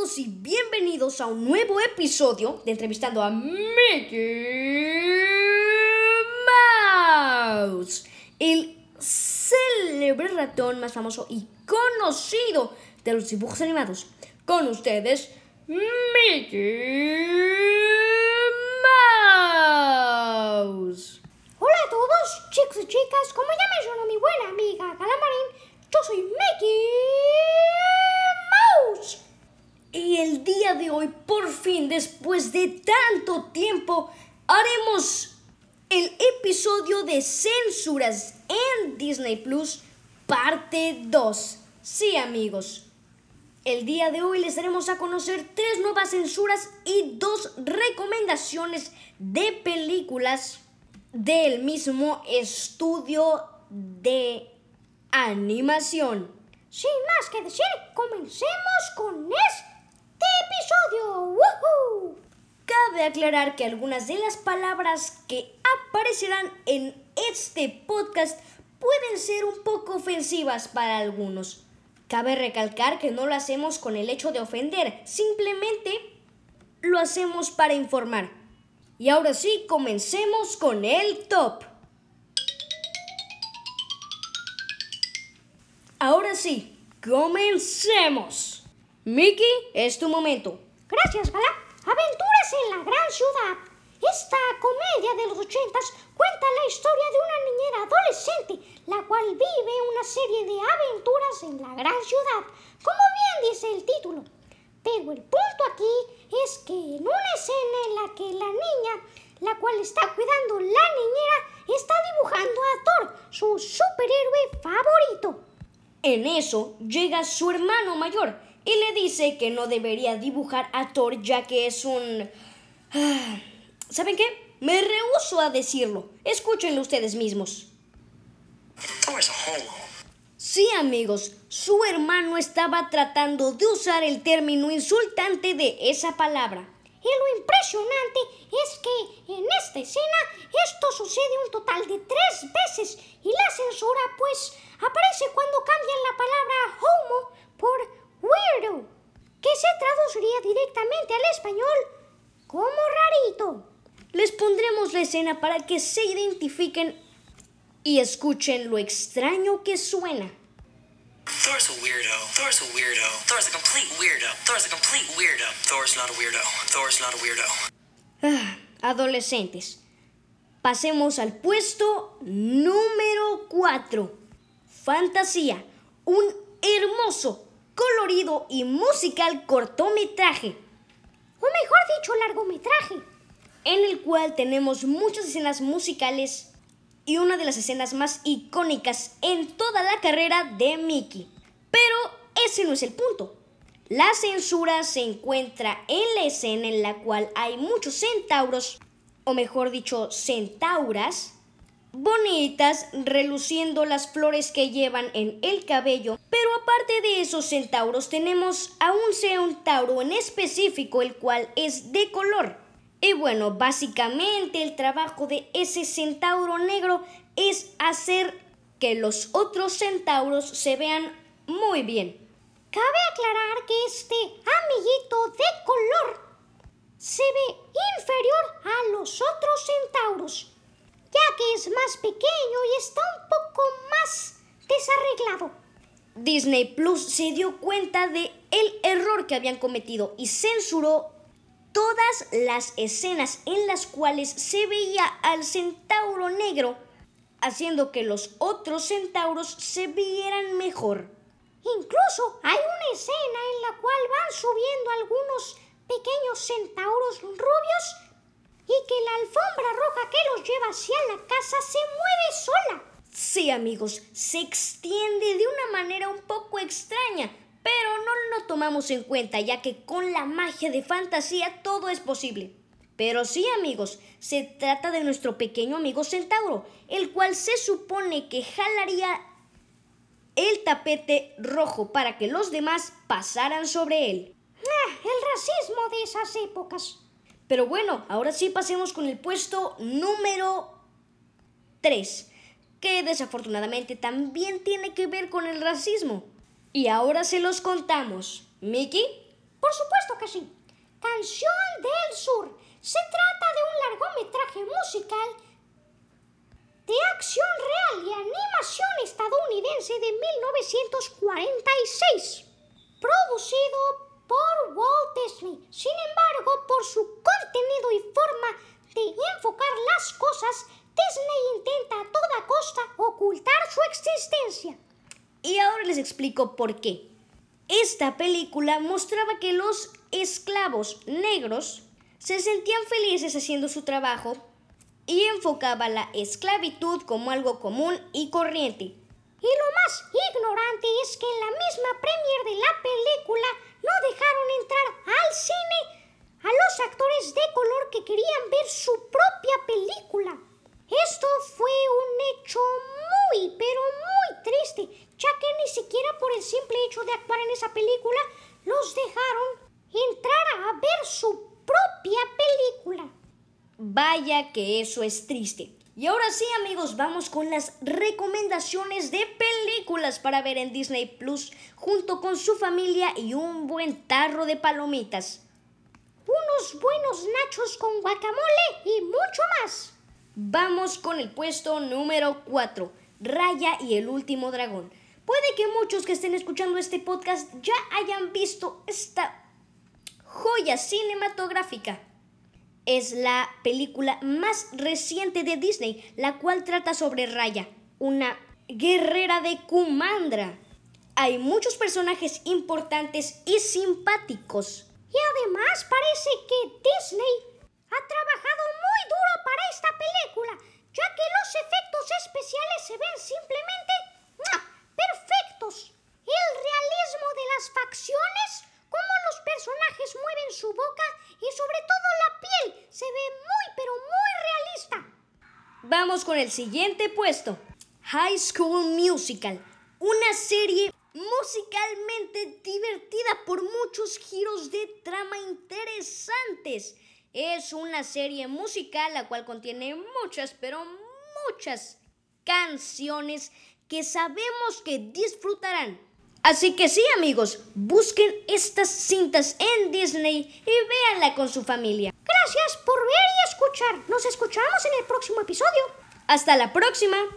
todos y bienvenidos a un nuevo episodio de Entrevistando a Mickey Mouse, el célebre ratón más famoso y conocido de los dibujos animados. Con ustedes, Mickey Mouse. Hola a todos, chicos y chicas, como ya mencionó mi buena amiga Calamarín, yo soy Mickey de hoy, por fin, después de tanto tiempo, haremos el episodio de censuras en Disney Plus, parte 2. Sí, amigos. El día de hoy les daremos a conocer tres nuevas censuras y dos recomendaciones de películas del mismo estudio de animación. Sin más que decir, comencemos con este episodio. ¡Woohoo! Cabe aclarar que algunas de las palabras que aparecerán en este podcast pueden ser un poco ofensivas para algunos. Cabe recalcar que no lo hacemos con el hecho de ofender, simplemente lo hacemos para informar. Y ahora sí, comencemos con el top. Ahora sí, comencemos. Mickey, es tu momento. Gracias, Gala. Aventuras en la gran ciudad. Esta comedia de los ochentas cuenta la historia de una niñera adolescente, la cual vive una serie de aventuras en la gran ciudad, como bien dice el título. Pero el punto aquí es que en una escena en la que la niña, la cual está cuidando la niñera, está dibujando a Thor, su superhéroe favorito. En eso llega su hermano mayor y le dice que no debería dibujar a Thor ya que es un... Ah, ¿Saben qué? Me rehuso a decirlo. Escúchenlo ustedes mismos. Sí, amigos, su hermano estaba tratando de usar el término insultante de esa palabra. Y lo impresionante es que en esta escena esto sucede un total de tres veces y la censura pues aparece cuando cambian la palabra homo por weirdo, que se traduciría directamente al español como rarito. Les pondremos la escena para que se identifiquen y escuchen lo extraño que suena. Thor's a weirdo. Thor's a weirdo. Thor's a complete weirdo. Thor's a complete weirdo. Thor's not a weirdo. Thor's not a weirdo. Ah, adolescentes. Pasemos al puesto número 4. Fantasía. Un hermoso, colorido y musical cortometraje. O mejor dicho, largometraje. En el cual tenemos muchas escenas musicales y una de las escenas más icónicas en toda la carrera de Mickey. Pero ese no es el punto. La censura se encuentra en la escena en la cual hay muchos centauros, o mejor dicho, centauras, bonitas, reluciendo las flores que llevan en el cabello. Pero aparte de esos centauros, tenemos a un centauro en específico, el cual es de color. Y bueno, básicamente el trabajo de ese centauro negro es hacer que los otros centauros se vean muy bien. Cabe aclarar que este amiguito de color se ve inferior a los otros centauros, ya que es más pequeño y está un poco más desarreglado. Disney Plus se dio cuenta de el error que habían cometido y censuró todas las escenas en las cuales se veía al centauro negro, haciendo que los otros centauros se vieran mejor. Incluso hay una escena en la cual van subiendo algunos pequeños centauros rubios la alfombra roja que los lleva hacia la casa se mueve sola. Sí, amigos, se extiende de una manera un poco extraña, pero no lo tomamos en cuenta ya que con la magia de fantasía todo es posible. Pero sí amigos, se trata de nuestro pequeño amigo centauro, el cual se supone que jalaría el tapete rojo para que los demás pasaran sobre él. Ah, el racismo de esas épocas. Pero bueno, ahora sí pasemos con el puesto número 3, que desafortunadamente también tiene que ver con el racismo. Y ahora se los contamos. Mickey, Por supuesto que sí. Canción del Sur. Se trata de un largometraje musical de acción real y animación estadounidense de 1946, producido por Walt Disney. Sin embargo, por su contenido y forma de enfocar las cosas, Disney intenta a toda costa ocultar su existencia. Y ahora les explico por qué. Esta película mostraba que los esclavos negros se sentían felices haciendo su trabajo y enfocaba la esclavitud como algo común y corriente. Y lo más ignorante es que en la misma premier de la película no dejaron entrar al cine a los actores de color que querían ver su propia película. Esto fue un hecho muy, pero muy triste, ya que ni siquiera por el simple hecho de actuar en esa película los dejaron entrar a ver su propia película. Vaya que eso es triste. Y ahora sí amigos, vamos con las recomendaciones de películas para ver en Disney Plus junto con su familia y un buen tarro de palomitas. Unos buenos nachos con guacamole y mucho más. Vamos con el puesto número 4, Raya y el último dragón. Puede que muchos que estén escuchando este podcast ya hayan visto esta joya cinematográfica. Es la película más reciente de Disney, la cual trata sobre Raya, una guerrera de Kumandra. Hay muchos personajes importantes y simpáticos. Y además parece que Disney ha trabajado muy duro para esta película, ya que los efectos especiales se ven simplemente perfectos. El realismo de las facciones, cómo los personajes mueven su boca y sobre todo la piel se ve muy pero muy realista. Vamos con el siguiente puesto. High School Musical, una serie musicalmente divertida por muchos giros de trama interesantes. Es una serie musical la cual contiene muchas, pero muchas canciones que sabemos que disfrutarán. Así que sí amigos, busquen estas cintas en Disney y véanla con su familia. Gracias por ver y escuchar. Nos escuchamos en el próximo episodio. Hasta la próxima.